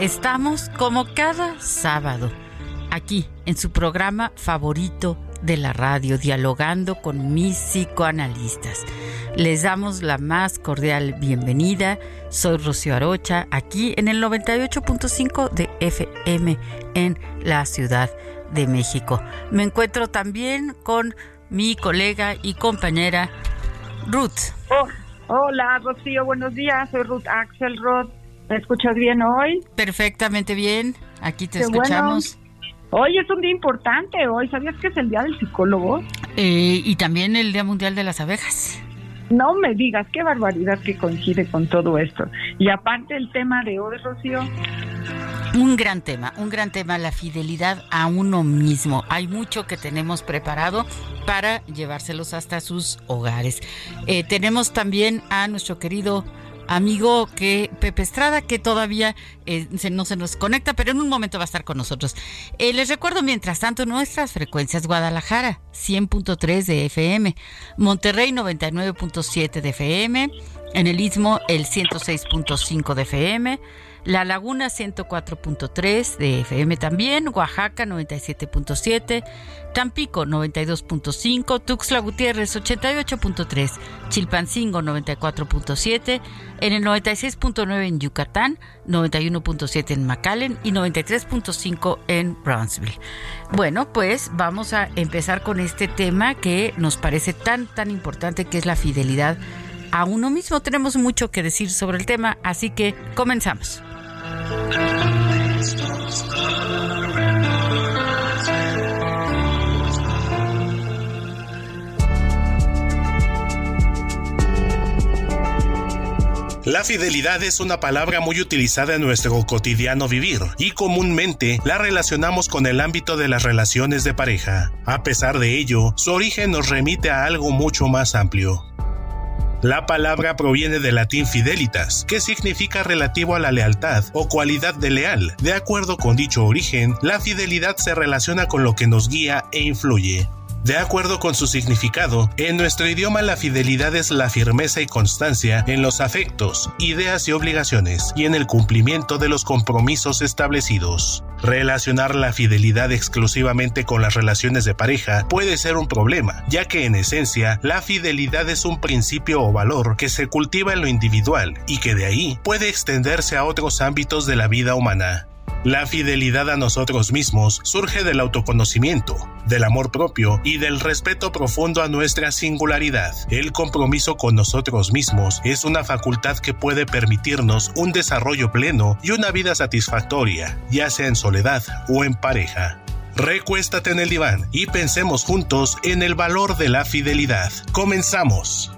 Estamos como cada sábado aquí en su programa favorito de la radio, dialogando con mis psicoanalistas. Les damos la más cordial bienvenida. Soy Rocío Arocha, aquí en el 98.5 de FM en la Ciudad de México. Me encuentro también con mi colega y compañera Ruth. Oh. Hola, Rocío, buenos días. Soy Ruth Axelrod. ¿Me escuchas bien hoy? Perfectamente bien. Aquí te escuchamos. Hoy es un día importante. Hoy, ¿sabías que es el Día del Psicólogo? Eh, y también el Día Mundial de las Abejas. No me digas, qué barbaridad que coincide con todo esto. Y aparte el tema de hoy, Rocío, un gran tema, un gran tema, la fidelidad a uno mismo. Hay mucho que tenemos preparado para llevárselos hasta sus hogares. Eh, tenemos también a nuestro querido amigo que Pepe Estrada, que todavía eh, no se nos conecta, pero en un momento va a estar con nosotros. Eh, les recuerdo, mientras tanto, nuestras frecuencias Guadalajara, 100.3 de FM, Monterrey, 99.7 de FM, en el Istmo, el 106.5 de FM, la Laguna 104.3 de FM también, Oaxaca 97.7, Tampico 92.5, Tuxtla Gutiérrez 88.3, Chilpancingo 94.7, en el 96.9 en Yucatán, 91.7 en McAllen y 93.5 en Brownsville. Bueno, pues vamos a empezar con este tema que nos parece tan tan importante que es la fidelidad a uno mismo. Tenemos mucho que decir sobre el tema, así que comenzamos. La fidelidad es una palabra muy utilizada en nuestro cotidiano vivir y comúnmente la relacionamos con el ámbito de las relaciones de pareja. A pesar de ello, su origen nos remite a algo mucho más amplio. La palabra proviene del latín fidelitas, que significa relativo a la lealtad o cualidad de leal. De acuerdo con dicho origen, la fidelidad se relaciona con lo que nos guía e influye. De acuerdo con su significado, en nuestro idioma la fidelidad es la firmeza y constancia en los afectos, ideas y obligaciones, y en el cumplimiento de los compromisos establecidos. Relacionar la fidelidad exclusivamente con las relaciones de pareja puede ser un problema, ya que en esencia la fidelidad es un principio o valor que se cultiva en lo individual y que de ahí puede extenderse a otros ámbitos de la vida humana. La fidelidad a nosotros mismos surge del autoconocimiento, del amor propio y del respeto profundo a nuestra singularidad. El compromiso con nosotros mismos es una facultad que puede permitirnos un desarrollo pleno y una vida satisfactoria, ya sea en soledad o en pareja. Recuéstate en el diván y pensemos juntos en el valor de la fidelidad. Comenzamos.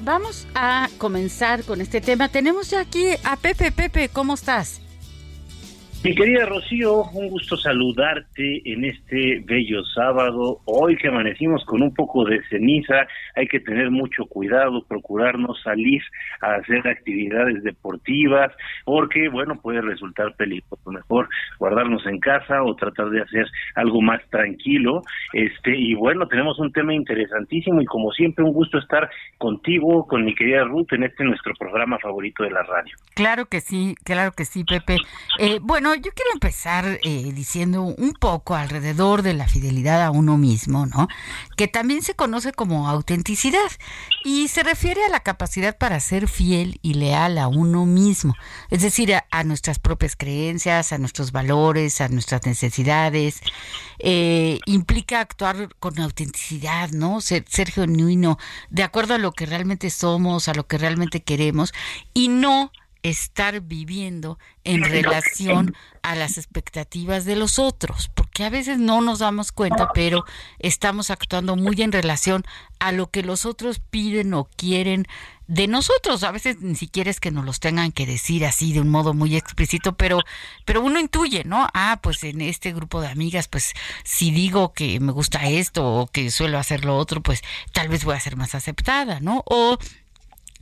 Vamos a comenzar con este tema. Tenemos ya aquí a Pepe. Pepe, ¿cómo estás? Mi querida Rocío, un gusto saludarte en este bello sábado. Hoy que amanecimos con un poco de ceniza, hay que tener mucho cuidado, procurar no salir a hacer actividades deportivas, porque, bueno, puede resultar peligroso. Mejor guardarnos en casa o tratar de hacer algo más tranquilo. Este, y bueno, tenemos un tema interesantísimo y como siempre, un gusto estar contigo, con mi querida Ruth, en este nuestro programa favorito de la radio. Claro que sí, claro que sí, Pepe. Eh, bueno, yo quiero empezar eh, diciendo un poco alrededor de la fidelidad a uno mismo, ¿no? Que también se conoce como autenticidad y se refiere a la capacidad para ser fiel y leal a uno mismo, es decir, a, nuestras propias creencias, a nuestros valores, a nuestras necesidades. Eh, implica actuar con autenticidad, ¿no? Ser, ser genuino, de acuerdo a lo que realmente somos, a lo que realmente queremos y no estar viviendo en relación a las expectativas de los otros, porque a veces no nos damos cuenta, pero estamos actuando muy en relación a lo que los otros piden o quieren de nosotros. A veces ni siquiera es que nos los tengan que decir así de un modo muy explícito, pero, pero uno intuye, ¿no? Ah, pues en este grupo de amigas, pues si digo que me gusta esto o que suelo hacer lo otro, pues tal vez voy a ser más aceptada, ¿no? O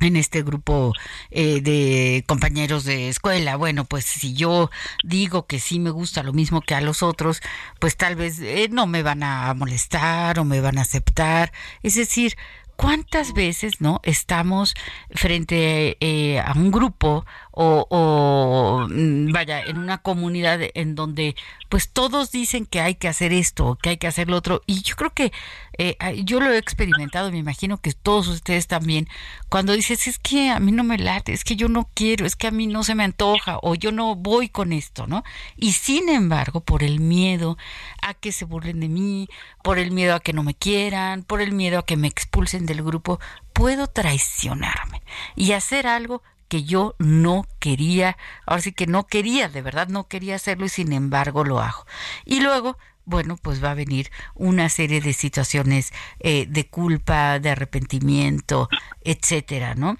en este grupo eh, de compañeros de escuela. Bueno, pues si yo digo que sí me gusta lo mismo que a los otros, pues tal vez eh, no me van a molestar o me van a aceptar. Es decir, ¿cuántas veces no estamos frente eh, a un grupo o, mm, vaya en una comunidad en donde pues todos dicen que hay que hacer esto que hay que hacer lo otro. Y yo creo que eh, yo lo he experimentado me imagino que todos ustedes también cuando dices es que a mí no me late es que yo no quiero es que a mí no se me antoja o yo no voy con esto no y sin embargo por el miedo a que se burlen de mí por el miedo a que no me quieran por el miedo a que me expulsen del grupo puedo traicionarme y hacer algo que yo no quería, ahora sí que no quería, de verdad no quería hacerlo y sin embargo lo hago. Y luego, bueno, pues va a venir una serie de situaciones eh, de culpa, de arrepentimiento, etcétera, ¿no?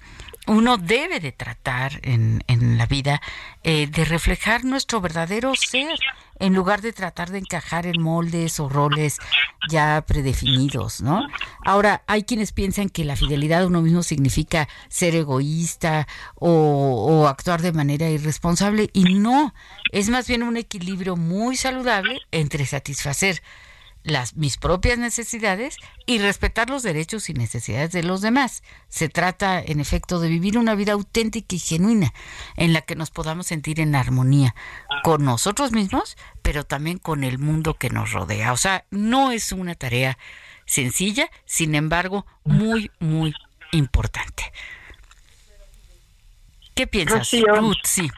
Uno debe de tratar en, en la vida eh, de reflejar nuestro verdadero ser, en lugar de tratar de encajar en moldes o roles ya predefinidos, ¿no? Ahora, hay quienes piensan que la fidelidad a uno mismo significa ser egoísta o, o actuar de manera irresponsable y no, es más bien un equilibrio muy saludable entre satisfacer las, mis propias necesidades y respetar los derechos y necesidades de los demás. Se trata, en efecto, de vivir una vida auténtica y genuina en la que nos podamos sentir en armonía con nosotros mismos, pero también con el mundo que nos rodea. O sea, no es una tarea sencilla, sin embargo, muy, muy importante. ¿Qué piensas, Ruth? Sí.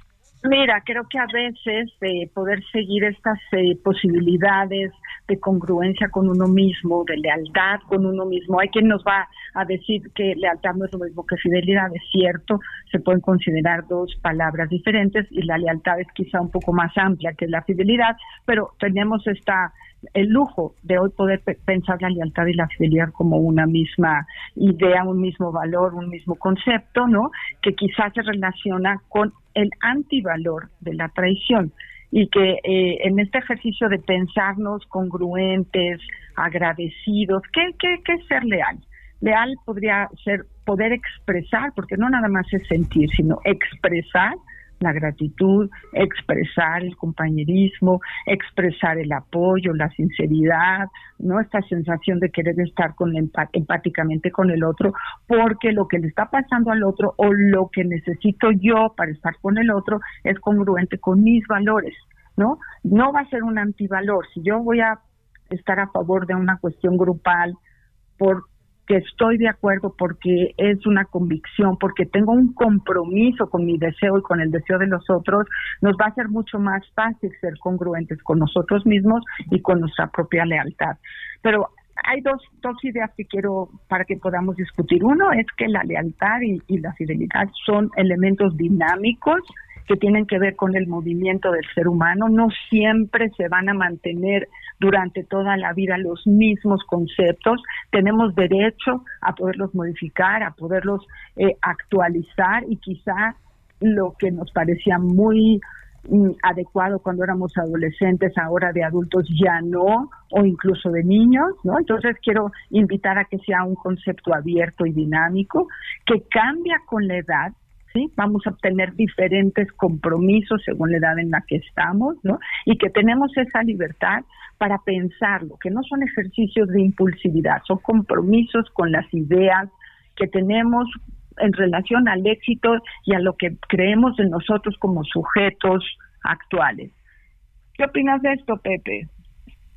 Mira, creo que a veces de poder seguir estas eh, posibilidades de congruencia con uno mismo, de lealtad con uno mismo, hay quien nos va a decir que lealtad no es lo mismo que fidelidad, es cierto, se pueden considerar dos palabras diferentes y la lealtad es quizá un poco más amplia que la fidelidad, pero tenemos esta el lujo de hoy poder pensar la lealtad y la fidelidad como una misma idea, un mismo valor, un mismo concepto, ¿no? Que quizás se relaciona con el antivalor de la traición y que eh, en este ejercicio de pensarnos congruentes, agradecidos, ¿qué, qué, qué es ser leal? Leal podría ser poder expresar, porque no nada más es sentir, sino expresar la gratitud, expresar el compañerismo, expresar el apoyo, la sinceridad, ¿no? Esta sensación de querer estar con empáticamente con el otro, porque lo que le está pasando al otro o lo que necesito yo para estar con el otro es congruente con mis valores, ¿no? No va a ser un antivalor. Si yo voy a estar a favor de una cuestión grupal por que estoy de acuerdo porque es una convicción, porque tengo un compromiso con mi deseo y con el deseo de los otros, nos va a ser mucho más fácil ser congruentes con nosotros mismos y con nuestra propia lealtad. Pero hay dos, dos ideas que quiero para que podamos discutir. Uno es que la lealtad y la fidelidad son elementos dinámicos que tienen que ver con el movimiento del ser humano. No siempre se van a mantener durante toda la vida los mismos conceptos. Tenemos derecho a poderlos modificar, a poderlos eh, actualizar y quizá lo que nos parecía muy mm, adecuado cuando éramos adolescentes, ahora de adultos ya no, o incluso de niños, ¿no? Entonces quiero invitar a que sea un concepto abierto y dinámico, que cambia con la edad, ¿sí? Vamos a obtener diferentes compromisos según la edad en la que estamos, ¿no? Y que tenemos esa libertad para pensarlo, que no son ejercicios de impulsividad, son compromisos con las ideas que tenemos en relación al éxito y a lo que creemos de nosotros como sujetos actuales. ¿Qué opinas de esto, Pepe?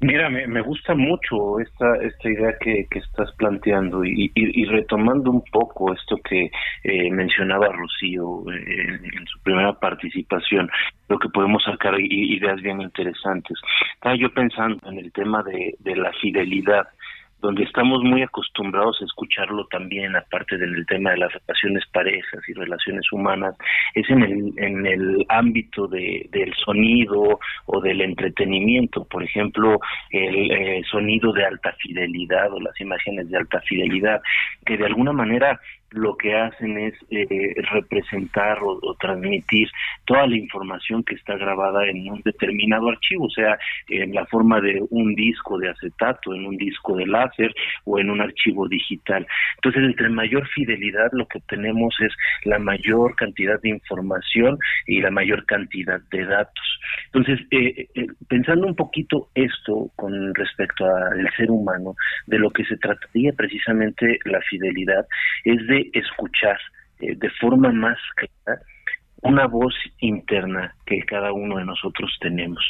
Mira, me, gusta mucho esta esta idea que, que estás planteando y, y, retomando un poco esto que eh, mencionaba Rocío eh, en, su primera participación, lo que podemos sacar ideas bien interesantes. Estaba yo pensando en el tema de, de la fidelidad donde estamos muy acostumbrados a escucharlo también, aparte del tema de las relaciones parejas y relaciones humanas, es en el, en el ámbito de, del sonido o del entretenimiento, por ejemplo, el eh, sonido de alta fidelidad o las imágenes de alta fidelidad, que de alguna manera lo que hacen es eh, representar o, transmitir toda la información que está grabada en un determinado archivo, sea, en la forma de un disco de acetato, en un disco de láser o en un archivo digital. Entonces, entre mayor fidelidad, lo que tenemos es la mayor cantidad de información y la mayor cantidad de datos. Entonces, eh, eh, pensando un poquito esto con respecto al ser humano, de lo que se trataría precisamente la fidelidad, es de escuchar eh, de forma más clara una voz interna que cada uno de nosotros tenemos.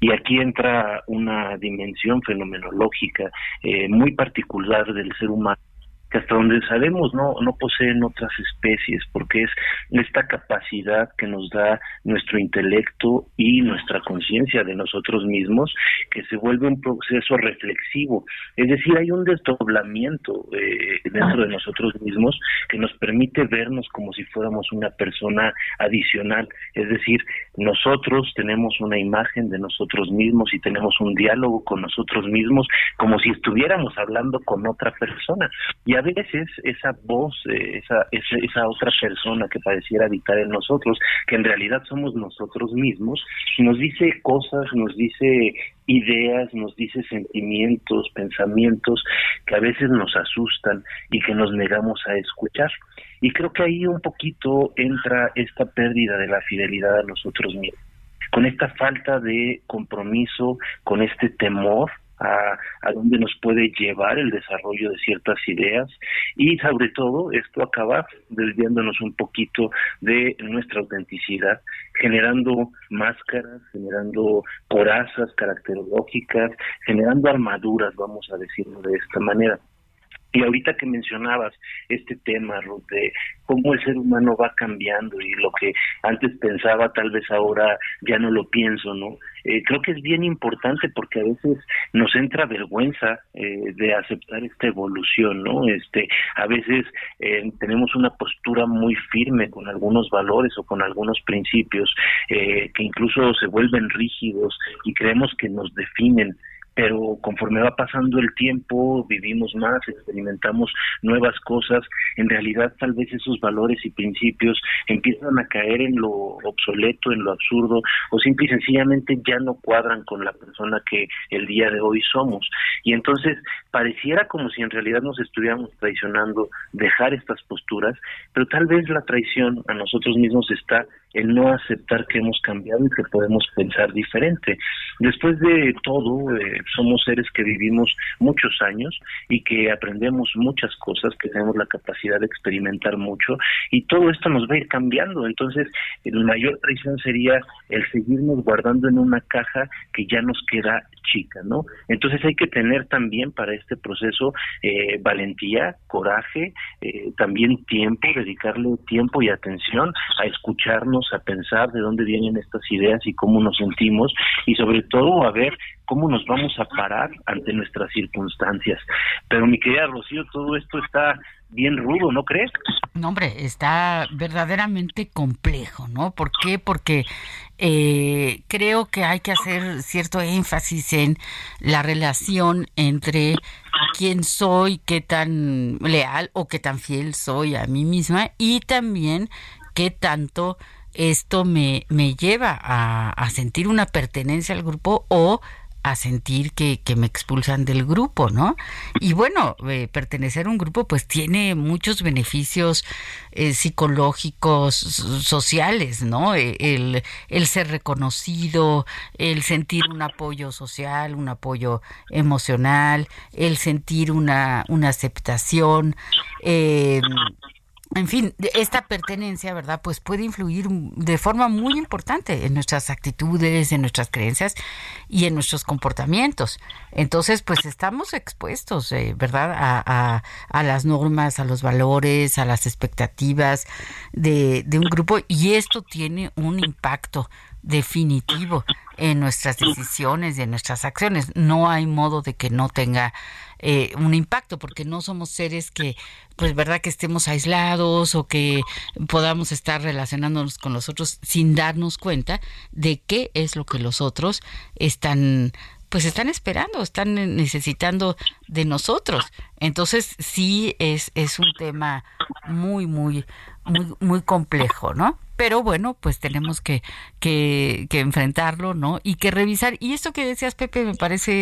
Y aquí entra una dimensión fenomenológica eh, muy particular del ser humano que hasta donde sabemos no, no poseen otras especies, porque es esta capacidad que nos da nuestro intelecto y nuestra conciencia de nosotros mismos, que se vuelve un proceso reflexivo. Es decir, hay un desdoblamiento eh, dentro de nosotros mismos que nos permite vernos como si fuéramos una persona adicional. Es decir, nosotros tenemos una imagen de nosotros mismos y tenemos un diálogo con nosotros mismos como si estuviéramos hablando con otra persona. Y a veces esa voz, eh, esa, esa, otra persona que pareciera habitar en nosotros, que en realidad somos nosotros mismos, nos dice cosas, nos dice ideas, nos dice sentimientos, pensamientos que a veces nos asustan y que nos negamos a escuchar. Y creo que ahí un poquito entra esta pérdida de la fidelidad a nosotros mismos, con esta falta de compromiso, con este temor a, a dónde nos puede llevar el desarrollo de ciertas ideas y sobre todo esto acaba desviándonos un poquito de nuestra autenticidad, generando máscaras, generando corazas caracterológicas, generando armaduras, vamos a decirlo de esta manera. Y ahorita que mencionabas este tema, Ruth, de cómo el ser humano va cambiando y lo que antes pensaba tal vez ahora ya no lo pienso, ¿no? Eh, creo que es bien importante porque a veces nos entra vergüenza eh, de aceptar esta evolución, ¿no? Este, a veces eh, tenemos una postura muy firme con algunos valores o con algunos principios que incluso se vuelven rígidos y creemos que nos definen pero conforme va pasando el tiempo, vivimos más, experimentamos nuevas cosas, en realidad tal vez esos valores y principios empiezan a caer en lo obsoleto, en lo absurdo, o simple y sencillamente ya no cuadran con la persona que el día de hoy somos. Y entonces pareciera como si en realidad nos estuviéramos traicionando dejar estas posturas, pero tal vez la traición a nosotros mismos está el no aceptar que hemos cambiado y que podemos pensar diferente. Después de todo, eh, somos seres que vivimos muchos años y que aprendemos muchas cosas, que tenemos la capacidad de experimentar mucho y todo esto nos va a ir cambiando. Entonces, la mayor traición sería el seguirnos guardando en una caja que ya nos queda chica, ¿no? Entonces hay que tener también para este proceso eh, valentía, coraje, eh, también tiempo, dedicarle tiempo y atención a escucharnos, a pensar de dónde vienen estas ideas y cómo nos sentimos y sobre todo a ver cómo nos vamos a parar ante nuestras circunstancias. Pero mi querida Rocío, todo esto está bien rudo, ¿no crees? No, hombre, está verdaderamente complejo, ¿no? ¿Por qué? Porque eh, creo que hay que hacer cierto énfasis en la relación entre quién soy, qué tan leal o qué tan fiel soy a mí misma y también qué tanto esto me, me lleva a, a sentir una pertenencia al grupo o a sentir que, que, me expulsan del grupo, ¿no? Y bueno, eh, pertenecer a un grupo pues tiene muchos beneficios eh, psicológicos, sociales, ¿no? E, el, el, ser reconocido, el sentir un apoyo social, un apoyo emocional, el sentir una, una aceptación. Eh, en fin, esta pertenencia, ¿verdad? Pues puede influir de forma muy importante en nuestras actitudes, en nuestras creencias y en nuestros comportamientos. Entonces, pues estamos expuestos, eh, ¿verdad? A, las normas, a los valores, a las expectativas de, de un grupo y esto tiene un impacto definitivo en nuestras decisiones y en nuestras acciones. No hay modo de que no tenga eh, un impacto, porque no somos seres que, pues, verdad, que estemos aislados o que podamos estar relacionándonos con los otros sin darnos cuenta de qué es lo que los otros están pues están esperando, están necesitando de nosotros. Entonces sí es, es un tema muy, muy, muy, muy complejo, ¿no? pero bueno, pues tenemos que, que, que, enfrentarlo, ¿no? Y que revisar. Y esto que decías, Pepe, me parece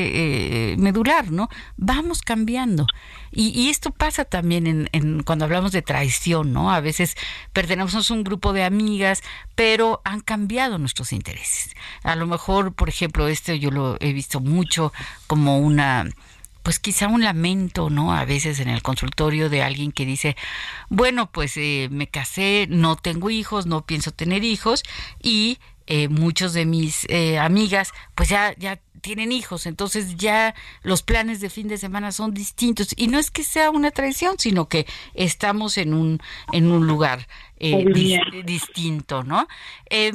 eh, medular, ¿no? Vamos cambiando. Y, y esto pasa también en, en, cuando hablamos de traición, ¿no? A veces pertenecemos a un grupo de amigas, pero han cambiado nuestros intereses. A lo mejor, por ejemplo, este yo lo he visto mucho como una pues quizá un lamento, ¿no? A veces en el consultorio de alguien que dice, bueno, pues eh, me casé, no tengo hijos, no pienso tener hijos y eh, muchos de mis eh, amigas pues ya, ya tienen hijos, entonces ya los planes de fin de semana son distintos y no es que sea una traición, sino que estamos en un en un lugar eh, distinto, ¿no? Eh,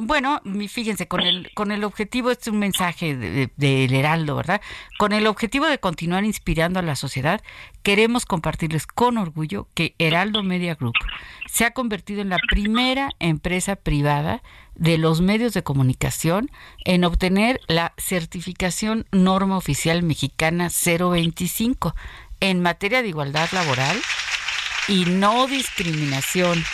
bueno, fíjense, con el con el objetivo, este es un mensaje del de, de Heraldo, ¿verdad? Con el objetivo de continuar inspirando a la sociedad, queremos compartirles con orgullo que Heraldo Media Group se ha convertido en la primera empresa privada de los medios de comunicación en obtener la certificación norma oficial mexicana 025 en materia de igualdad laboral y no discriminación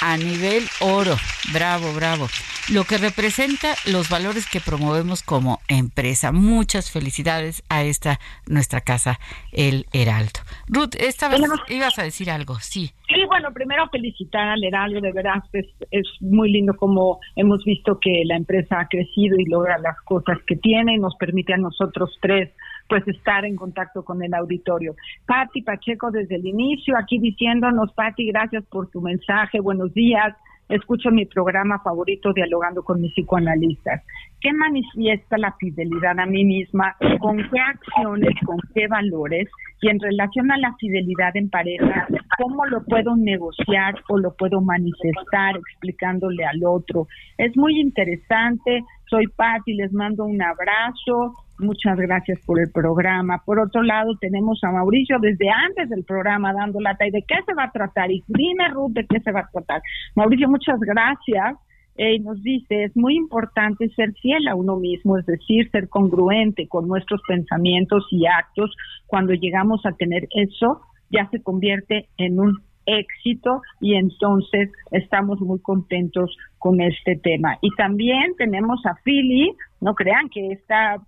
a nivel oro. Bravo, bravo lo que representa los valores que promovemos como empresa. Muchas felicidades a esta nuestra casa, el Heraldo. Ruth, esta vez ibas a decir algo, sí. Sí, bueno, primero felicitar al Heraldo, de verdad es, es muy lindo como hemos visto que la empresa ha crecido y logra las cosas que tiene y nos permite a nosotros tres pues estar en contacto con el auditorio. Patti Pacheco desde el inicio aquí diciéndonos, Patti, gracias por tu mensaje, buenos días escucho mi programa favorito dialogando con mis psicoanalistas. ¿Qué manifiesta la fidelidad a mí misma? ¿Con qué acciones? ¿Con qué valores? Y en relación a la fidelidad en pareja, ¿cómo lo puedo negociar o lo puedo manifestar explicándole al otro? Es muy interesante. Soy Patti, les mando un abrazo. Muchas gracias por el programa. Por otro lado, tenemos a Mauricio desde antes del programa dando lata. ¿Y de qué se va a tratar? Y dime, Ruth, ¿de qué se va a tratar? Mauricio, muchas gracias. Eh, nos dice, es muy importante ser fiel a uno mismo, es decir, ser congruente con nuestros pensamientos y actos. Cuando llegamos a tener eso, ya se convierte en un éxito y entonces estamos muy contentos con este tema. Y también tenemos a Philly, no crean que está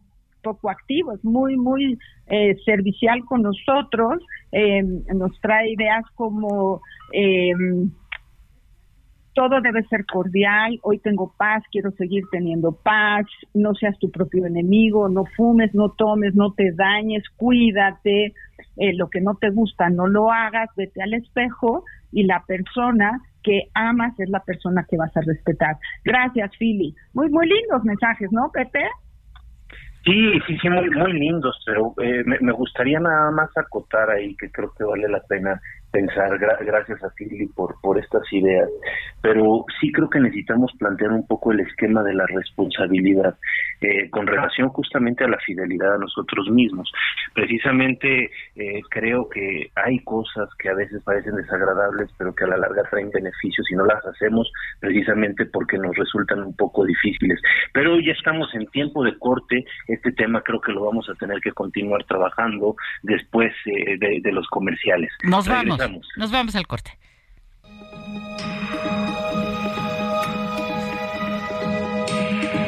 poco activo, es muy, muy eh, servicial con nosotros, eh, nos trae ideas como... Eh, todo debe ser cordial, hoy tengo paz, quiero seguir teniendo paz, no seas tu propio enemigo, no fumes, no tomes, no te dañes, cuídate, eh, lo que no te gusta no lo hagas, vete al espejo y la persona que amas es la persona que vas a respetar. Gracias, Philly. Muy, muy lindos mensajes, ¿no, Pepe? Sí, sí, sí, muy, muy lindos, pero eh, me, gustaría nada más acotar ahí que creo que vale la pena pensar, gracias a Philly por, por estas ideas, pero sí creo que necesitamos plantear un poco el esquema de la responsabilidad eh, con relación justamente a la fidelidad a nosotros mismos. Precisamente eh, creo que hay cosas que a veces parecen desagradables, pero que a la larga traen beneficios y no las hacemos precisamente porque nos resultan un poco difíciles. Pero ya estamos en tiempo de corte, este tema creo que lo vamos a tener que continuar trabajando después eh, de, de, los comerciales. Nos vamos. Nos vamos al corte.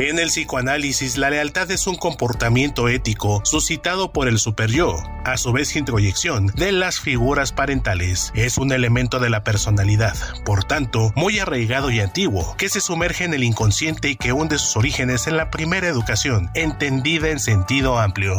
En el psicoanálisis, la lealtad es un comportamiento ético suscitado por el superyo, a su vez introyección de las figuras parentales. Es un elemento de la personalidad, por tanto, muy arraigado y antiguo, que se sumerge en el inconsciente y que hunde sus orígenes en la primera educación, entendida en sentido amplio.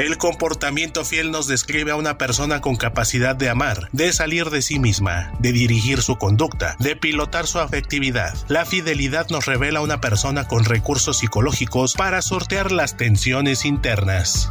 El comportamiento fiel nos describe a una persona con capacidad de amar, de salir de sí misma, de dirigir su conducta, de pilotar su afectividad. La fidelidad nos revela a una persona con recursos psicológicos para sortear las tensiones internas.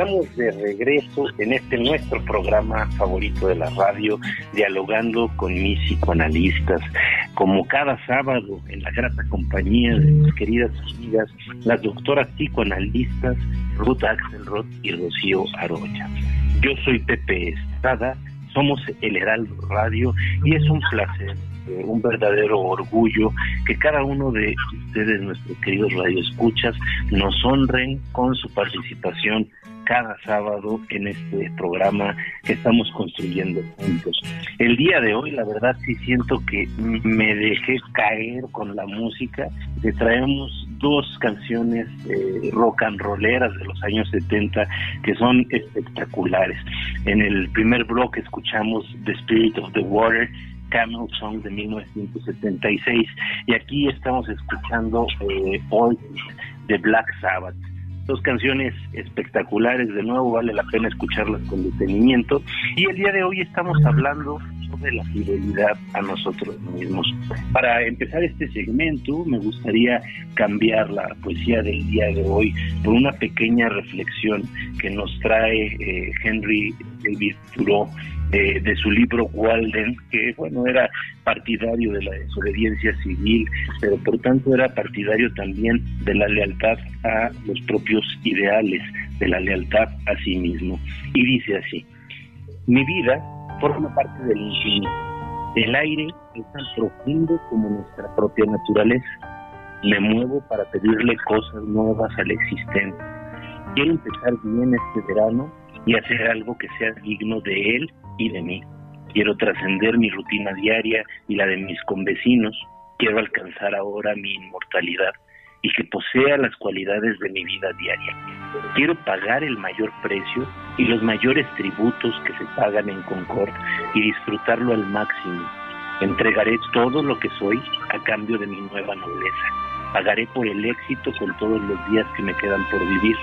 Estamos de regreso en este nuestro programa favorito de la radio, dialogando con mis psicoanalistas. Como cada sábado, en la grata compañía de mis queridas amigas, las doctoras psicoanalistas Ruth Axelrod y Rocío Aroya. Yo soy Pepe Estrada, somos el Heraldo Radio y es un placer eh, un verdadero orgullo que cada uno de ustedes, nuestros queridos radioescuchas, nos honren con su participación cada sábado en este programa que estamos construyendo juntos. El día de hoy, la verdad, sí siento que me dejé caer con la música. Te traemos dos canciones eh, rock and rolleras de los años 70 que son espectaculares. En el primer bloque escuchamos The Spirit of the Water Camel Song de 1976 y aquí estamos escuchando eh, de Black Sabbath. Dos canciones espectaculares, de nuevo vale la pena escucharlas con detenimiento y el día de hoy estamos hablando sobre la fidelidad a nosotros mismos. Para empezar este segmento me gustaría cambiar la poesía del día de hoy por una pequeña reflexión que nos trae eh, Henry David Thoreau de, su libro Walden, que bueno, era partidario de la desobediencia civil, pero por tanto era partidario también de la lealtad a los propios ideales, de la lealtad a sí mismo. Y dice así, mi vida forma parte del infinito. El aire es tan profundo como nuestra propia naturaleza. Me muevo para pedirle cosas nuevas al existente. Quiero empezar bien este verano y hacer algo que sea digno de él y de mí. Quiero trascender mi rutina diaria y la de mis convecinos. Quiero alcanzar ahora mi inmortalidad y que posea las cualidades de mi vida diaria. Quiero pagar el mayor precio y los mayores tributos que se pagan en Concord y disfrutarlo al máximo. Entregaré todo lo que soy a cambio de mi nueva nobleza. Pagaré por el éxito con todos los días que me quedan por vivir.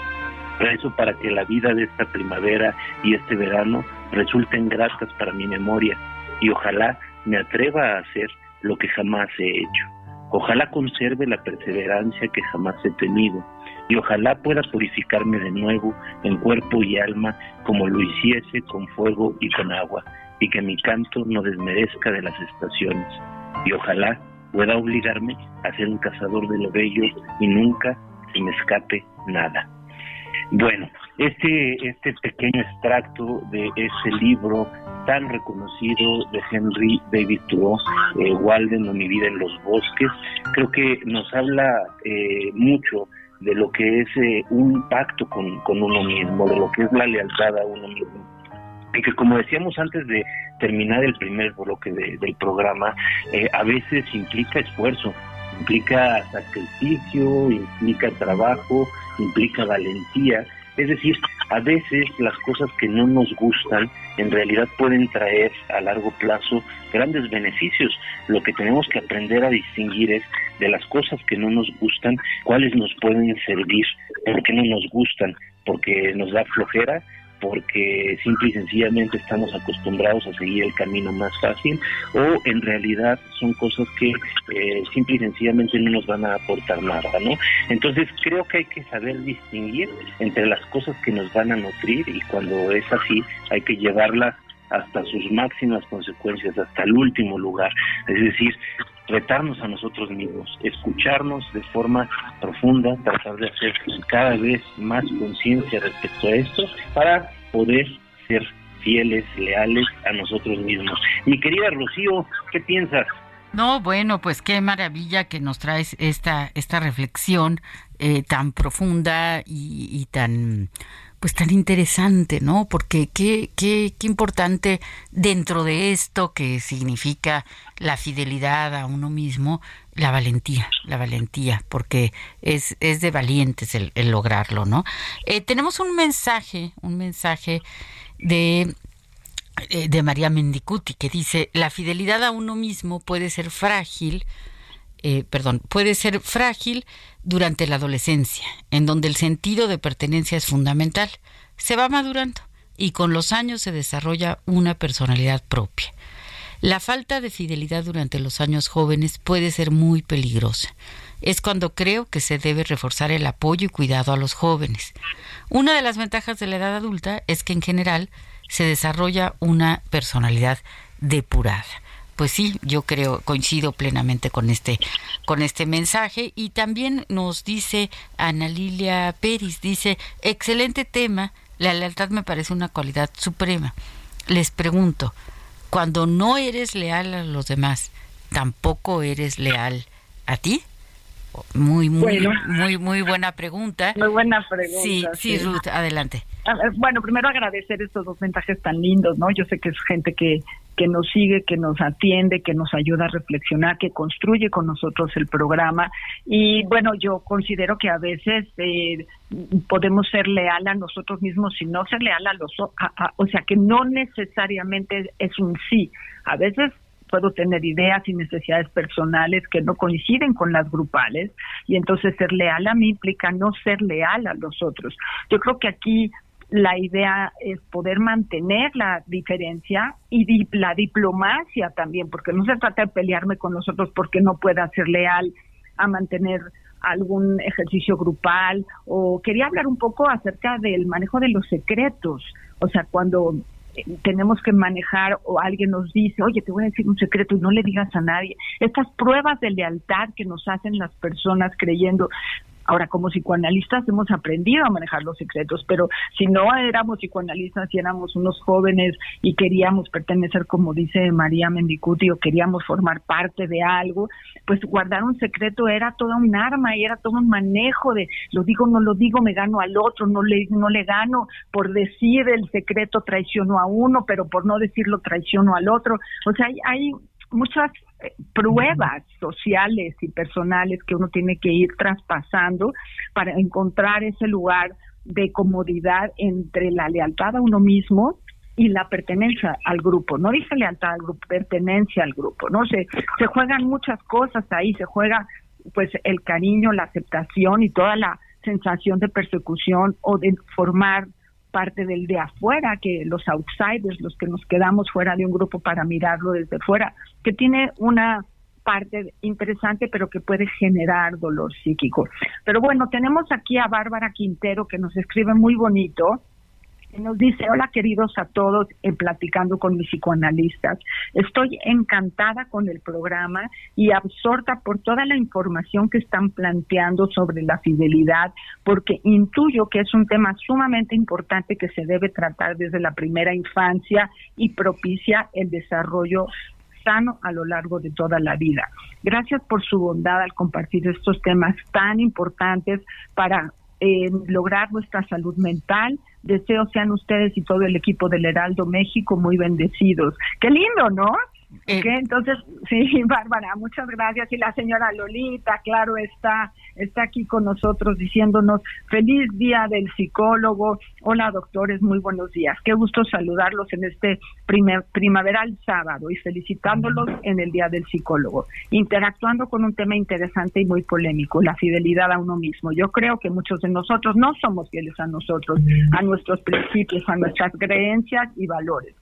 Rezo para que la vida de esta primavera y este verano resulten gratas para mi memoria y ojalá me atreva a hacer lo que jamás he hecho. Ojalá conserve la perseverancia que jamás he tenido y ojalá pueda purificarme de nuevo en cuerpo y alma como lo hiciese con fuego y con agua y que mi canto no desmerezca de las estaciones y ojalá pueda obligarme a ser un cazador de lo bello y nunca se me escape nada. Bueno, este, este pequeño extracto de ese libro tan reconocido de Henry David Thoreau, eh, Walden o Mi vida en los bosques, creo que nos habla eh, mucho de lo que es eh, un pacto con, con uno mismo, de lo que es la lealtad a uno mismo. Y que como decíamos antes de terminar el primer bloque del programa, eh, a veces implica esfuerzo, implica sacrificio, implica trabajo, implica valentía. Es decir, a veces las cosas que no nos gustan en realidad pueden traer a largo plazo grandes beneficios. Lo que tenemos que aprender a distinguir es de las cosas que no nos gustan, cuáles nos pueden servir, por qué no nos gustan, porque nos da flojera, porque simple y sencillamente estamos acostumbrados a seguir el camino más fácil o en realidad son cosas que eh, simple y sencillamente no nos van a aportar nada, ¿no? Entonces creo que hay que saber distinguir entre las cosas que nos van a nutrir y cuando es así hay que llevarlas hasta sus máximas consecuencias, hasta el último lugar. Es decir, retarnos a nosotros mismos, escucharnos de forma profunda, tratar de hacer cada vez más conciencia respecto a esto para poder ser fieles, leales a nosotros mismos. Mi querida Rocío, ¿qué piensas? No, bueno, pues qué maravilla que nos traes esta, esta reflexión eh, tan profunda y tan pues tan interesante, ¿no? Porque qué, qué, qué importante dentro de esto que significa la fidelidad a uno mismo, la valentía, la valentía, porque es, es de valientes el, lograrlo, ¿no? Eh, tenemos un mensaje, un mensaje de eh, de María Mendicuti que dice la fidelidad a uno mismo puede ser frágil eh, perdón, puede ser frágil durante la adolescencia, en donde el sentido de pertenencia es fundamental. Se va madurando y con los años se desarrolla una personalidad propia. La falta de fidelidad durante los años jóvenes puede ser muy peligrosa. Es cuando creo que se debe reforzar el apoyo y cuidado a los jóvenes. Una de las ventajas de la edad adulta es que en general se desarrolla una personalidad depurada. Pues sí, yo creo, coincido plenamente con este, con este mensaje. Y también nos dice Ana Lilia Pérez, dice, excelente tema, la lealtad me parece una cualidad suprema. Les pregunto, cuando no eres leal a los demás, ¿tampoco eres leal a ti? Muy, muy, muy, muy buena pregunta. Muy buena pregunta. Sí, sí, Ruth, adelante. Bueno, primero agradecer estos dos mensajes tan lindos, ¿no? Yo sé que es gente que, que nos sigue, que nos atiende, que nos ayuda a reflexionar, que construye con nosotros el programa. Y bueno, yo considero que a veces eh, podemos ser leal a nosotros mismos y no ser leal a los, o sea, que no necesariamente es un sí. A veces puedo tener ideas y necesidades personales que no coinciden con las grupales y entonces ser leal a mí implica no ser leal a los otros. Yo creo que aquí la idea es poder mantener la diferencia y la diplomacia también, porque no se trata de pelearme con los otros porque no pueda ser leal a mantener algún ejercicio grupal o quería hablar un poco acerca del manejo de los secretos, o sea, cuando tenemos que manejar o alguien nos dice, oye, te voy a decir un secreto y no le digas a nadie. Estas pruebas de lealtad que nos hacen las personas creyendo, Ahora, como psicoanalistas hemos aprendido a manejar los secretos, pero si no éramos psicoanalistas y éramos unos jóvenes y queríamos pertenecer, como dice María Mendicuti, o queríamos formar parte de algo, pues guardar un secreto era toda un arma y era todo un manejo de lo digo, no lo digo, me gano al otro, no le, no le gano, por decir el secreto traiciono a uno, pero por no decirlo traiciono al otro. O sea, hay, hay muchas eh, pruebas sociales y personales que uno tiene que ir traspasando para encontrar ese lugar de comodidad entre la lealtad a uno mismo y la pertenencia al grupo. No dice lealtad al grupo, pertenencia al grupo. No se se juegan muchas cosas ahí, se juega pues el cariño, la aceptación y toda la sensación de persecución o de formar parte del de afuera, que los outsiders, los que nos quedamos fuera de un grupo para mirarlo desde fuera, que tiene una parte interesante, pero que puede generar dolor psíquico. Pero bueno, tenemos aquí a Bárbara Quintero que nos escribe muy bonito nos dice, hola queridos a todos, Platicando con mis psicoanalistas. Estoy encantada con el programa y absorta por toda la información que están planteando sobre la fidelidad, porque intuyo que es un tema sumamente importante que se debe tratar desde la primera infancia y propicia el desarrollo sano a lo largo de toda la vida. Gracias por su bondad al compartir estos temas tan importantes para eh, lograr nuestra salud mental, Deseo sean ustedes y todo el equipo del Heraldo México muy bendecidos. Qué lindo, ¿no? Eh. Entonces, sí, Bárbara, muchas gracias. Y la señora Lolita, claro, está, está aquí con nosotros diciéndonos feliz día del psicólogo. Hola, doctores, muy buenos días. Qué gusto saludarlos en este primer, primaveral sábado y felicitándolos en el día del psicólogo. Interactuando con un tema interesante y muy polémico, la fidelidad a uno mismo. Yo creo que muchos de nosotros no somos fieles a nosotros, a nuestros principios, a nuestras creencias y valores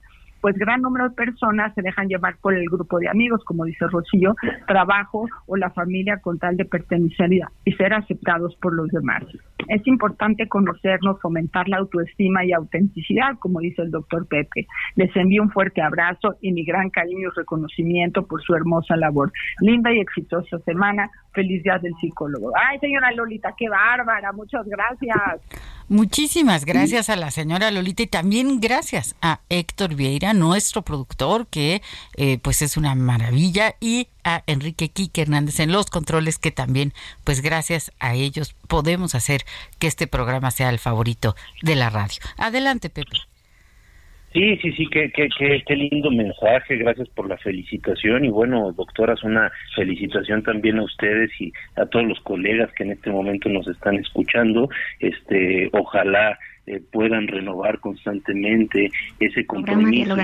pues gran número de personas se dejan llevar por el grupo de amigos, como dice Rocío, trabajo o la familia con tal de pertenecer y ser aceptados por los demás. Es importante conocernos, fomentar la autoestima y autenticidad, como dice el doctor Pepe. Les envío un fuerte abrazo y mi gran cariño y reconocimiento por su hermosa labor. Linda y exitosa semana. Feliz día del psicólogo. Ay, señora Lolita, qué bárbara. Muchas gracias. Muchísimas gracias a la señora Lolita y también gracias a Héctor Vieira, nuestro productor, que eh, pues es una maravilla, y a Enrique Quique Hernández en los controles, que también, pues gracias a ellos podemos hacer que este programa sea el favorito de la radio. Adelante, Pepe. Sí, sí, sí, qué, qué, qué, lindo mensaje, gracias por la felicitación y bueno, doctoras, una felicitación también a ustedes y a todos los colegas que en este momento nos están escuchando, este, ojalá eh, puedan renovar constantemente ese compromiso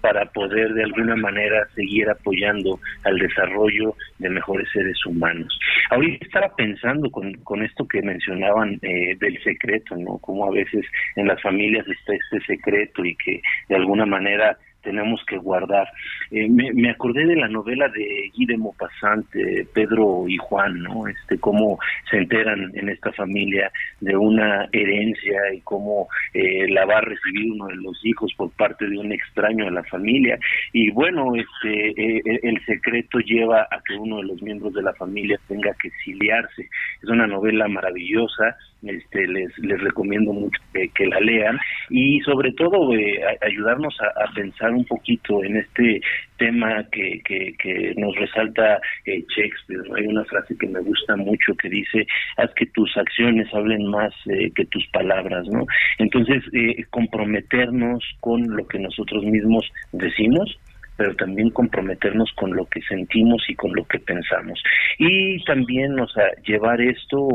para poder de alguna manera seguir apoyando al desarrollo de mejores seres humanos. Ahorita estaba pensando con, con esto que mencionaban eh, del secreto, ¿no? Como a veces en las familias está este secreto y que de alguna manera tenemos que guardar. Eh, me, acordé de la novela de Guy de Maupassant, Pedro y Juan, ¿no? Este, cómo se enteran en esta familia de una herencia y cómo eh, la va a recibir uno de los hijos por parte de un extraño de la familia. Y bueno, este, eh, el secreto lleva a que uno de los miembros de la familia tenga que exiliarse. Es una novela maravillosa este, les, les recomiendo mucho que, la lean y sobre todo eh, ayudarnos a, pensar un poquito en este tema que, que, nos resalta eh, Shakespeare. Hay una frase que me gusta mucho que dice, haz que tus acciones hablen más eh, que tus palabras, ¿no? Entonces, comprometernos con lo que nosotros mismos decimos, pero también comprometernos con lo que sentimos y con lo que pensamos. Y también, o sea, llevar esto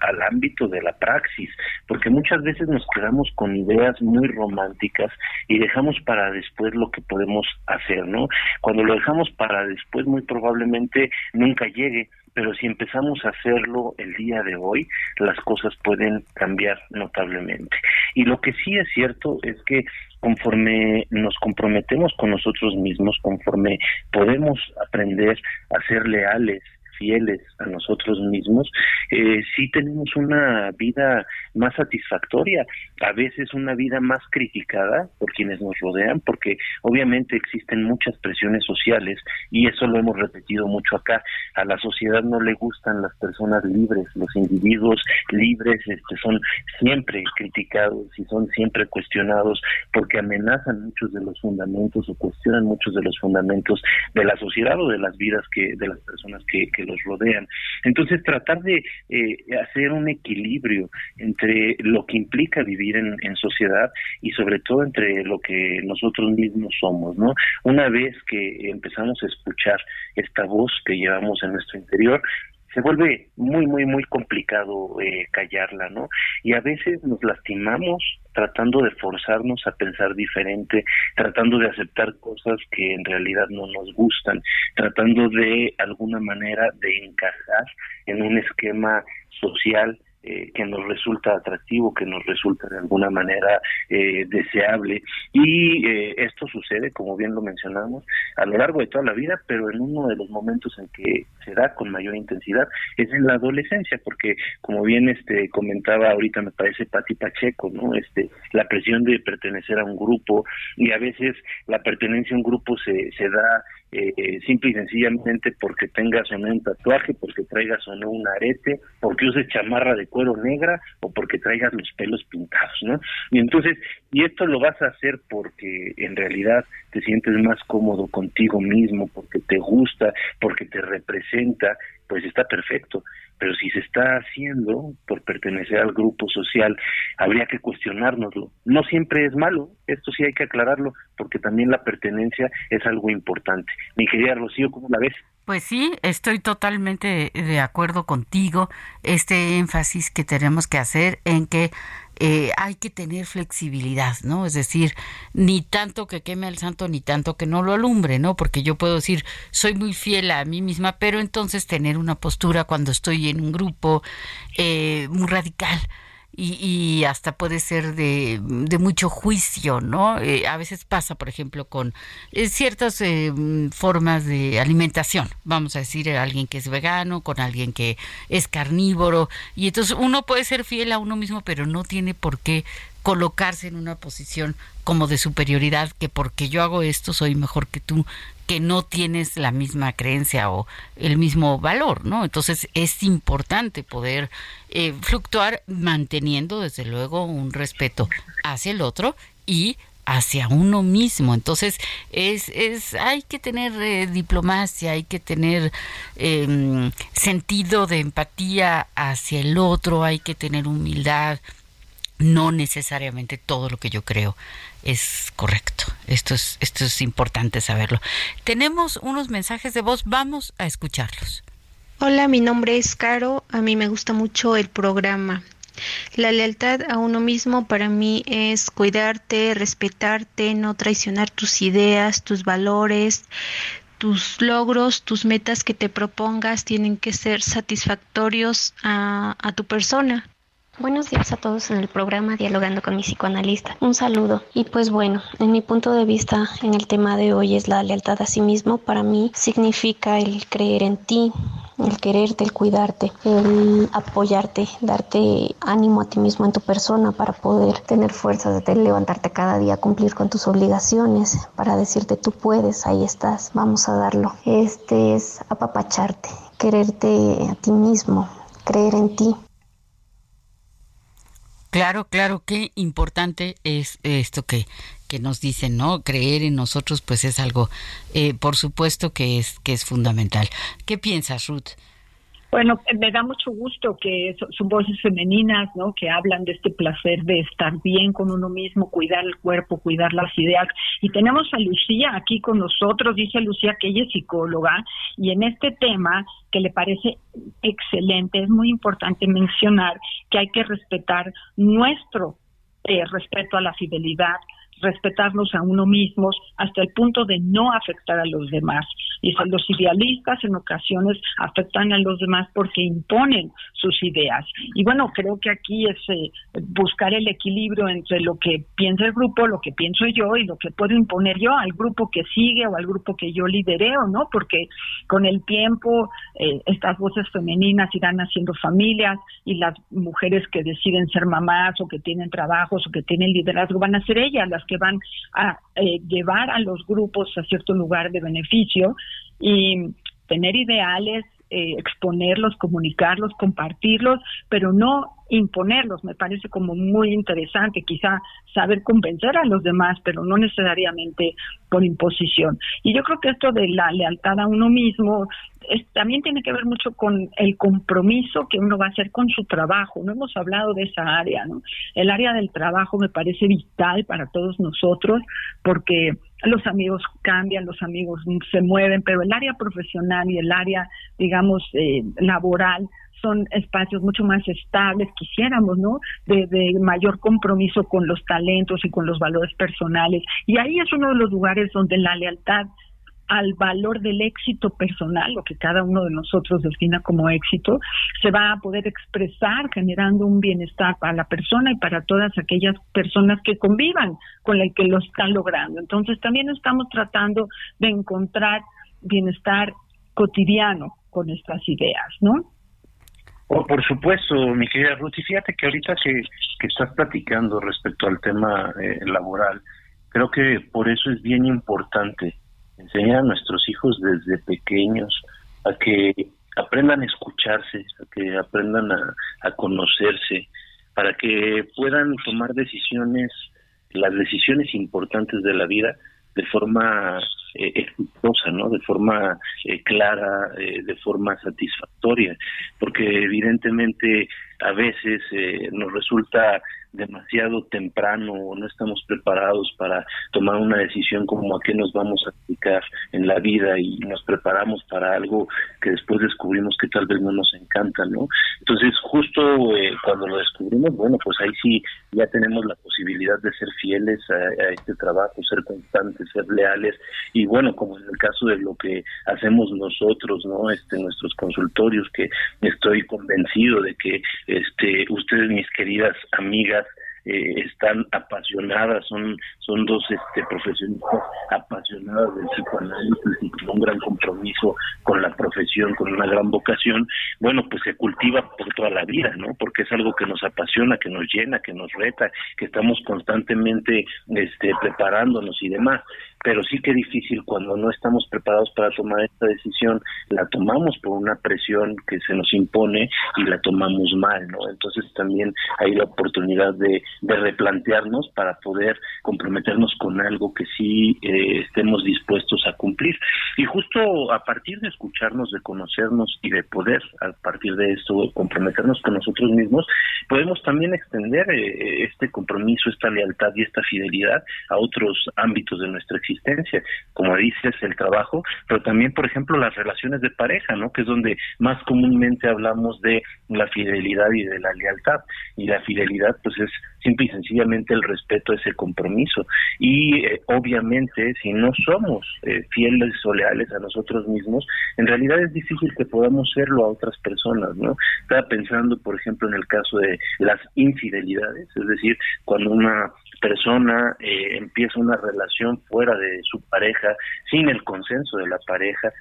al ámbito de la praxis, porque muchas veces nos quedamos con ideas muy románticas y dejamos para después lo que podemos hacer, ¿no? Cuando lo dejamos para después, muy probablemente nunca llegue pero si empezamos a hacerlo el día de hoy, las cosas pueden cambiar notablemente. Y lo que sí es cierto es que conforme nos comprometemos con nosotros mismos, conforme podemos aprender a ser leales fieles a nosotros mismos, eh, sí tenemos una vida más satisfactoria, a veces una vida más criticada por quienes nos rodean, porque obviamente existen muchas presiones sociales y eso lo hemos repetido mucho acá. A la sociedad no le gustan las personas libres, los individuos libres este, son siempre criticados y son siempre cuestionados porque amenazan muchos de los fundamentos o cuestionan muchos de los fundamentos de la sociedad o de las vidas que de las personas que, que los rodean. Entonces, tratar de eh, hacer un equilibrio entre lo que implica vivir en, en, sociedad y sobre todo entre lo que nosotros mismos somos, ¿no? Una vez que empezamos a escuchar esta voz que llevamos en nuestro interior, se vuelve muy, muy, muy complicado eh, callarla, ¿no? Y a veces nos lastimamos tratando de forzarnos a pensar diferente, tratando de aceptar cosas que en realidad no nos gustan, tratando de alguna manera de encajar en un esquema social eh, que nos resulta atractivo, que nos resulta de alguna manera eh, deseable. Y eh, esto sucede, como bien lo mencionamos, a lo largo de toda la vida, pero en uno de los momentos en que se da con mayor intensidad es en la adolescencia, porque como bien este comentaba ahorita me parece Pati Pacheco, ¿no? Este la presión de pertenecer a un grupo y a veces la pertenencia a un grupo se se da eh, simple y sencillamente porque tengas o no un tatuaje, porque traigas o no un arete, porque uses chamarra de cuero negra o porque traigas los pelos pintados, ¿no? Y entonces, y esto lo vas a hacer porque en realidad te sientes más cómodo contigo mismo, porque te gusta, porque te representa, pues está perfecto pero si se está haciendo por pertenecer al grupo social, habría que cuestionárnoslo. No siempre es malo, esto sí hay que aclararlo, porque también la pertenencia es algo importante. Mi querida Rocío, ¿cómo la ves? Pues sí, estoy totalmente de acuerdo contigo. Este énfasis que tenemos que hacer en que eh, hay que tener flexibilidad, ¿no? Es decir, ni tanto que queme al santo, ni tanto que no lo alumbre, ¿no? Porque yo puedo decir, soy muy fiel a mí misma, pero entonces tener una postura cuando estoy en un grupo eh, muy radical y, hasta puede ser de, mucho juicio, ¿no? Eh, a veces pasa, por ejemplo, con eh, ciertas eh, formas de alimentación, vamos a decir, alguien que es vegano, con alguien que es carnívoro, y entonces uno puede ser fiel a uno mismo, pero no tiene por qué colocarse en una posición como de superioridad, que porque yo hago esto soy mejor que tú, que no tienes la misma creencia o el mismo valor, ¿no? Entonces es importante poder eh, fluctuar manteniendo desde luego un respeto hacia el otro y hacia uno mismo. Entonces, es, es hay que tener eh, diplomacia, hay que tener em, sentido de empatía hacia el otro, hay que tener humildad, no necesariamente todo lo que yo creo es correcto. Esto es, esto es importante saberlo. Tenemos unos mensajes de voz, vamos a escucharlos. Hola, mi nombre es Caro, a mí me gusta mucho el programa. La lealtad a uno mismo para mí es cuidarte, respetarte, no traicionar tus ideas, tus valores, tus logros, tus metas que te propongas tienen que ser satisfactorios a, a tu persona Buenos días a todos en el programa Dialogando con mi psicoanalista. Un saludo. Y pues bueno, en mi punto de vista en el tema de hoy es la lealtad a sí mismo. Para mí significa el creer en ti, el quererte, el cuidarte, el apoyarte, darte ánimo a ti mismo en tu persona para poder tener fuerza de levantarte cada día, cumplir con tus obligaciones, para decirte tú puedes, ahí estás, vamos a darlo. Este es apapacharte, quererte a ti mismo, creer en ti. Claro, claro, qué importante es esto que, que nos dicen, ¿no? Creer en nosotros, pues es algo, eh, por supuesto que es, que es fundamental. ¿Qué piensas, Ruth? Bueno, me da mucho gusto que son voces femeninas, ¿no? Que hablan de este placer de estar bien con uno mismo, cuidar el cuerpo, cuidar las ideas. Y tenemos a Lucía aquí con nosotros, dice Lucía que ella es psicóloga, y en este tema que le parece excelente, es muy importante mencionar que hay que respetar nuestro eh, respeto a la fidelidad, respetarnos a uno mismo hasta el punto de no afectar a los demás. Y los idealistas en ocasiones afectan a los demás porque imponen sus ideas. Y bueno, creo que aquí es eh, buscar el equilibrio entre lo que piensa el grupo, lo que pienso yo y lo que puedo imponer yo al grupo que sigue o al grupo que yo lidereo, ¿no? Porque con el tiempo eh, estas voces femeninas irán haciendo familias y las mujeres que deciden ser mamás o que tienen trabajos o que tienen liderazgo van a ser ellas las que van a eh, llevar a los grupos a cierto lugar de beneficio y tener ideales, eh, exponerlos, comunicarlos, compartirlos, pero no imponerlos. Me parece como muy interesante, quizá saber convencer a los demás, pero no necesariamente por imposición. Y yo creo que esto de la lealtad a uno mismo también tiene que ver mucho con el compromiso que uno va a hacer con su trabajo. No hemos hablado de esa área, ¿no? El área del trabajo me parece vital para todos nosotros porque los amigos cambian, los amigos se mueven, pero el área profesional y el área, digamos, eh, laboral son espacios mucho más estables, quisiéramos, ¿no? De, de, mayor compromiso con los talentos y con los valores personales. Y ahí es uno de los lugares donde la lealtad al valor del éxito personal, lo que cada uno de nosotros defina como éxito, se va a poder expresar generando un bienestar para la persona y para todas aquellas personas que convivan con el que lo están logrando. Entonces también estamos tratando de encontrar bienestar cotidiano con estas ideas, ¿no? Oh, por supuesto, mi querida Ruth, y fíjate que ahorita que, estás platicando respecto al tema eh, laboral, creo que por eso es bien importante enseñar a nuestros hijos desde pequeños a que aprendan a escucharse, a que aprendan a, conocerse, para que puedan tomar decisiones, las decisiones importantes de la vida de forma eh, exitosa, ¿no? De forma eh, clara, eh, de forma satisfactoria, porque evidentemente a veces nos resulta demasiado temprano o no estamos preparados para tomar una decisión como a qué nos vamos a aplicar en la vida y nos preparamos para algo que después descubrimos que tal vez no nos encanta, ¿no? Entonces, justo eh, cuando lo descubrimos, bueno, pues ahí sí ya tenemos la posibilidad de ser fieles a, este trabajo, ser constantes, ser leales y bueno, como en el caso de lo que hacemos nosotros, ¿no? Este nuestros consultorios que estoy convencido de que este ustedes mis queridas amigas eh, están apasionadas, son, son dos este, profesionistas apasionadas del psicoanálisis y con un gran compromiso con la profesión, con una gran vocación, bueno, pues se cultiva por toda la vida, ¿no? Porque es algo que nos apasiona, que nos llena, que nos reta, que estamos constantemente este, preparándonos y demás pero sí que difícil cuando no estamos preparados para tomar esta decisión, la tomamos por una presión que se nos impone y la tomamos mal, ¿no? Entonces también hay la oportunidad de, de replantearnos para poder comprometernos con algo que sí eh, estemos dispuestos a cumplir. Y justo a partir de escucharnos, de conocernos y de poder, a partir de esto, comprometernos con nosotros mismos, podemos también extender eh, este compromiso, esta lealtad y esta fidelidad a otros ámbitos de nuestra existencia como dices, el trabajo, pero también, por ejemplo, las relaciones de pareja, ¿no? Que es donde más comúnmente hablamos de la fidelidad y de la lealtad. Y la fidelidad, pues es simple y sencillamente el respeto a ese compromiso. Y eh, obviamente, si no somos eh, fieles o leales a nosotros mismos, en realidad es difícil que podamos serlo a otras personas, ¿no? Estaba pensando, por ejemplo, en el caso de las infidelidades, es decir, cuando una persona eh, empieza una relación fuera de su pareja, sin el consenso de la pareja,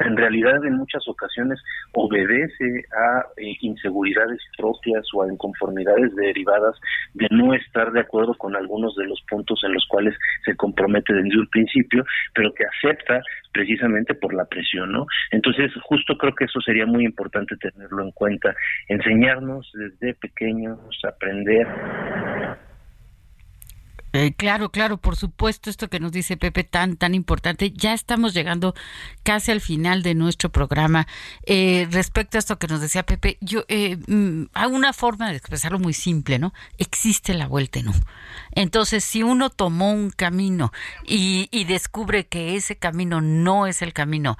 en realidad en muchas ocasiones obedece a eh, inseguridades propias o a inconformidades derivadas de no estar de acuerdo con algunos de los puntos en los cuales se compromete desde un principio, pero que acepta precisamente por la presión, ¿no? Entonces, justo creo que eso sería muy importante tenerlo en cuenta, enseñarnos desde pequeños, aprender eh, claro, claro, por supuesto, esto que nos dice Pepe tan, tan importante. Ya estamos llegando casi al final de nuestro programa. Eh, respecto a esto que nos decía Pepe, yo eh, mm, una forma de expresarlo muy simple, ¿no? Existe la vuelta U. Entonces, si uno tomó un camino y, y descubre que ese camino no es el camino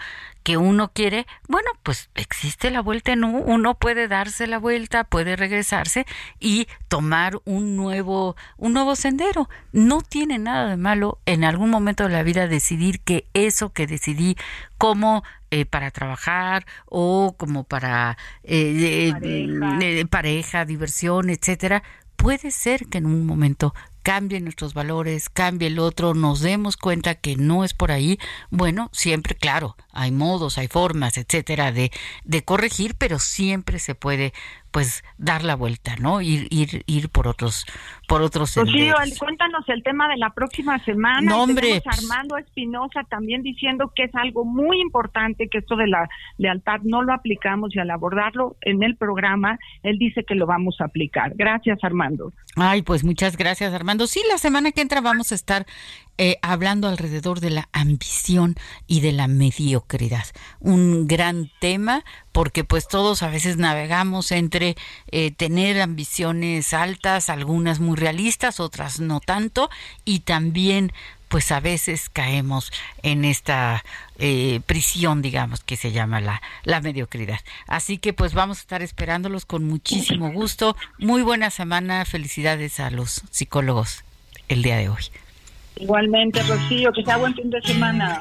que uno quiere, bueno, pues existe la vuelta en U, uno puede darse la vuelta, puede regresarse y tomar un nuevo, un nuevo sendero. No tiene nada de malo en algún momento de la vida decidir que eso que decidí como eh, para trabajar o como para eh, eh, pareja, diversión, etcétera, puede ser que en un momento cambien nuestros valores, cambie el otro, nos demos cuenta que no es por ahí, bueno, siempre, claro, hay modos, hay formas, etcétera, de, de corregir, pero siempre se puede pues dar la vuelta, ¿no? Ir ir ir por otros por otros Rocío, cuéntanos el tema de la próxima semana. No, hombre. Armando Espinosa también diciendo que es algo muy importante que esto de la lealtad no lo aplicamos y al abordarlo en el programa él dice que lo vamos a aplicar. Gracias, Armando. Ay, pues muchas gracias, Armando. Sí, la semana que entra vamos a estar eh, hablando alrededor de la ambición y de la mediocridad. Un gran tema porque pues todos a veces navegamos entre eh, tener ambiciones altas, algunas muy realistas, otras no tanto, y también pues a veces caemos en esta eh, prisión, digamos, que se llama la, la mediocridad. Así que pues vamos a estar esperándolos con muchísimo gusto. Muy buena semana, felicidades a los psicólogos el día de hoy. Igualmente, Rocío, que sea buen fin de semana.